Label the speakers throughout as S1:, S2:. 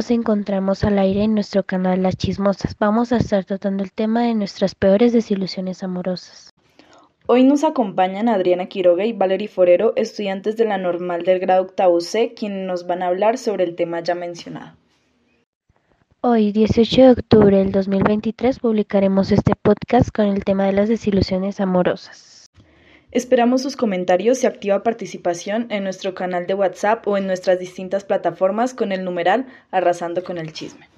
S1: nos encontramos al aire en nuestro canal Las Chismosas. Vamos a estar tratando el tema de nuestras peores desilusiones amorosas.
S2: Hoy nos acompañan Adriana Quiroga y Valery Forero, estudiantes de la normal del grado octavo C, quienes nos van a hablar sobre el tema ya mencionado.
S1: Hoy, 18 de octubre del 2023, publicaremos este podcast con el tema de las desilusiones amorosas.
S2: Esperamos sus comentarios y activa participación en nuestro canal de WhatsApp o en nuestras distintas plataformas con el numeral Arrasando con el Chisme.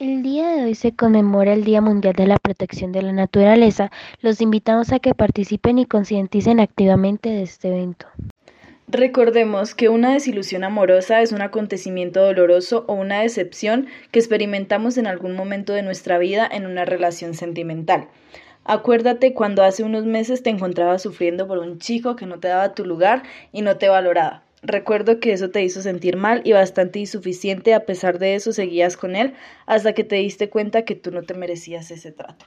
S1: El día de hoy se conmemora el Día Mundial de la Protección de la Naturaleza. Los invitamos a que participen y concienticen activamente de este evento.
S2: Recordemos que una desilusión amorosa es un acontecimiento doloroso o una decepción que experimentamos en algún momento de nuestra vida en una relación sentimental. Acuérdate cuando hace unos meses te encontrabas sufriendo por un chico que no te daba tu lugar y no te valoraba. Recuerdo que eso te hizo sentir mal y bastante insuficiente, a pesar de eso seguías con él hasta que te diste cuenta que tú no te merecías ese trato.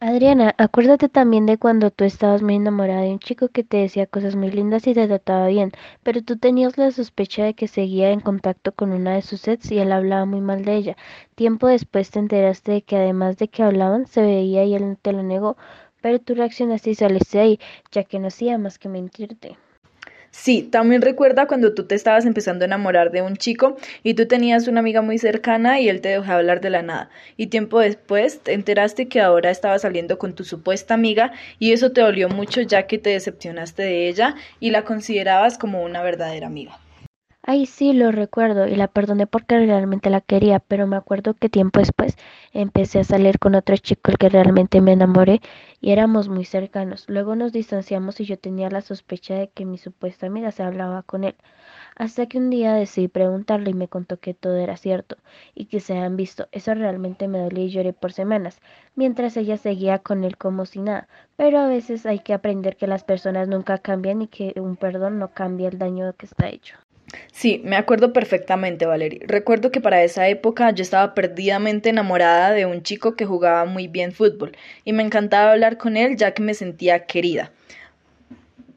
S1: Adriana, acuérdate también de cuando tú estabas muy enamorada de un chico que te decía cosas muy lindas y te trataba bien, pero tú tenías la sospecha de que seguía en contacto con una de sus ex y él hablaba muy mal de ella. Tiempo después te enteraste de que además de que hablaban, se veía y él te lo negó, pero tú reaccionaste y saliste ahí, ya que no hacía más que mentirte.
S2: Sí, también recuerda cuando tú te estabas empezando a enamorar de un chico y tú tenías una amiga muy cercana y él te dejó hablar de la nada. Y tiempo después te enteraste que ahora estaba saliendo con tu supuesta amiga y eso te dolió mucho ya que te decepcionaste de ella y la considerabas como una verdadera amiga.
S1: Ay, sí, lo recuerdo y la perdoné porque realmente la quería, pero me acuerdo que tiempo después empecé a salir con otro chico el que realmente me enamoré y éramos muy cercanos. Luego nos distanciamos y yo tenía la sospecha de que mi supuesta amiga se hablaba con él. Hasta que un día decidí preguntarle y me contó que todo era cierto y que se habían visto. Eso realmente me dolía y lloré por semanas, mientras ella seguía con él como si nada. Pero a veces hay que aprender que las personas nunca cambian y que un perdón no cambia el daño que está hecho.
S2: Sí, me acuerdo perfectamente, Valerie. Recuerdo que para esa época yo estaba perdidamente enamorada de un chico que jugaba muy bien fútbol y me encantaba hablar con él ya que me sentía querida.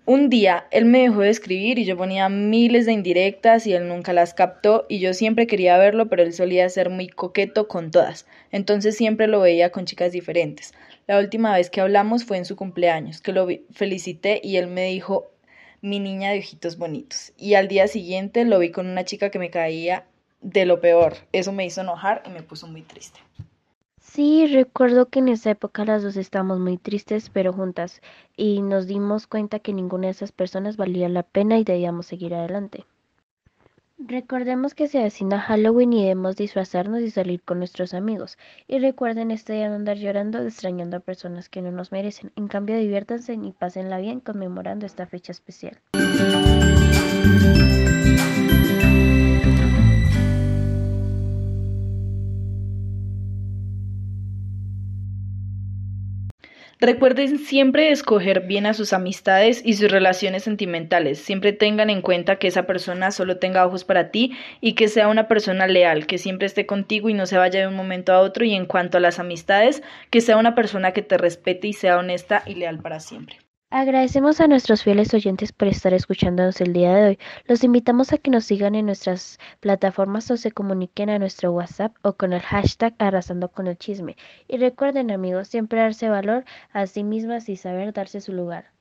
S2: Un día él me dejó de escribir y yo ponía miles de indirectas y él nunca las captó y yo siempre quería verlo, pero él solía ser muy coqueto con todas, entonces siempre lo veía con chicas diferentes. La última vez que hablamos fue en su cumpleaños, que lo felicité y él me dijo mi niña de ojitos bonitos. Y al día siguiente lo vi con una chica que me caía de lo peor. Eso me hizo enojar y me puso muy triste.
S1: Sí, recuerdo que en esa época las dos estábamos muy tristes, pero juntas, y nos dimos cuenta que ninguna de esas personas valía la pena y debíamos seguir adelante. Recordemos que se avecina Halloween y debemos disfrazarnos y salir con nuestros amigos. Y recuerden este día no andar llorando extrañando a personas que no nos merecen. En cambio, diviértanse y pásenla bien conmemorando esta fecha especial.
S2: Recuerden siempre escoger bien a sus amistades y sus relaciones sentimentales. Siempre tengan en cuenta que esa persona solo tenga ojos para ti y que sea una persona leal, que siempre esté contigo y no se vaya de un momento a otro. Y en cuanto a las amistades, que sea una persona que te respete y sea honesta y leal para siempre.
S1: Agradecemos a nuestros fieles oyentes por estar escuchándonos el día de hoy. Los invitamos a que nos sigan en nuestras plataformas o se comuniquen a nuestro WhatsApp o con el hashtag arrasando con el chisme. Y recuerden amigos, siempre darse valor a sí mismas y saber darse su lugar.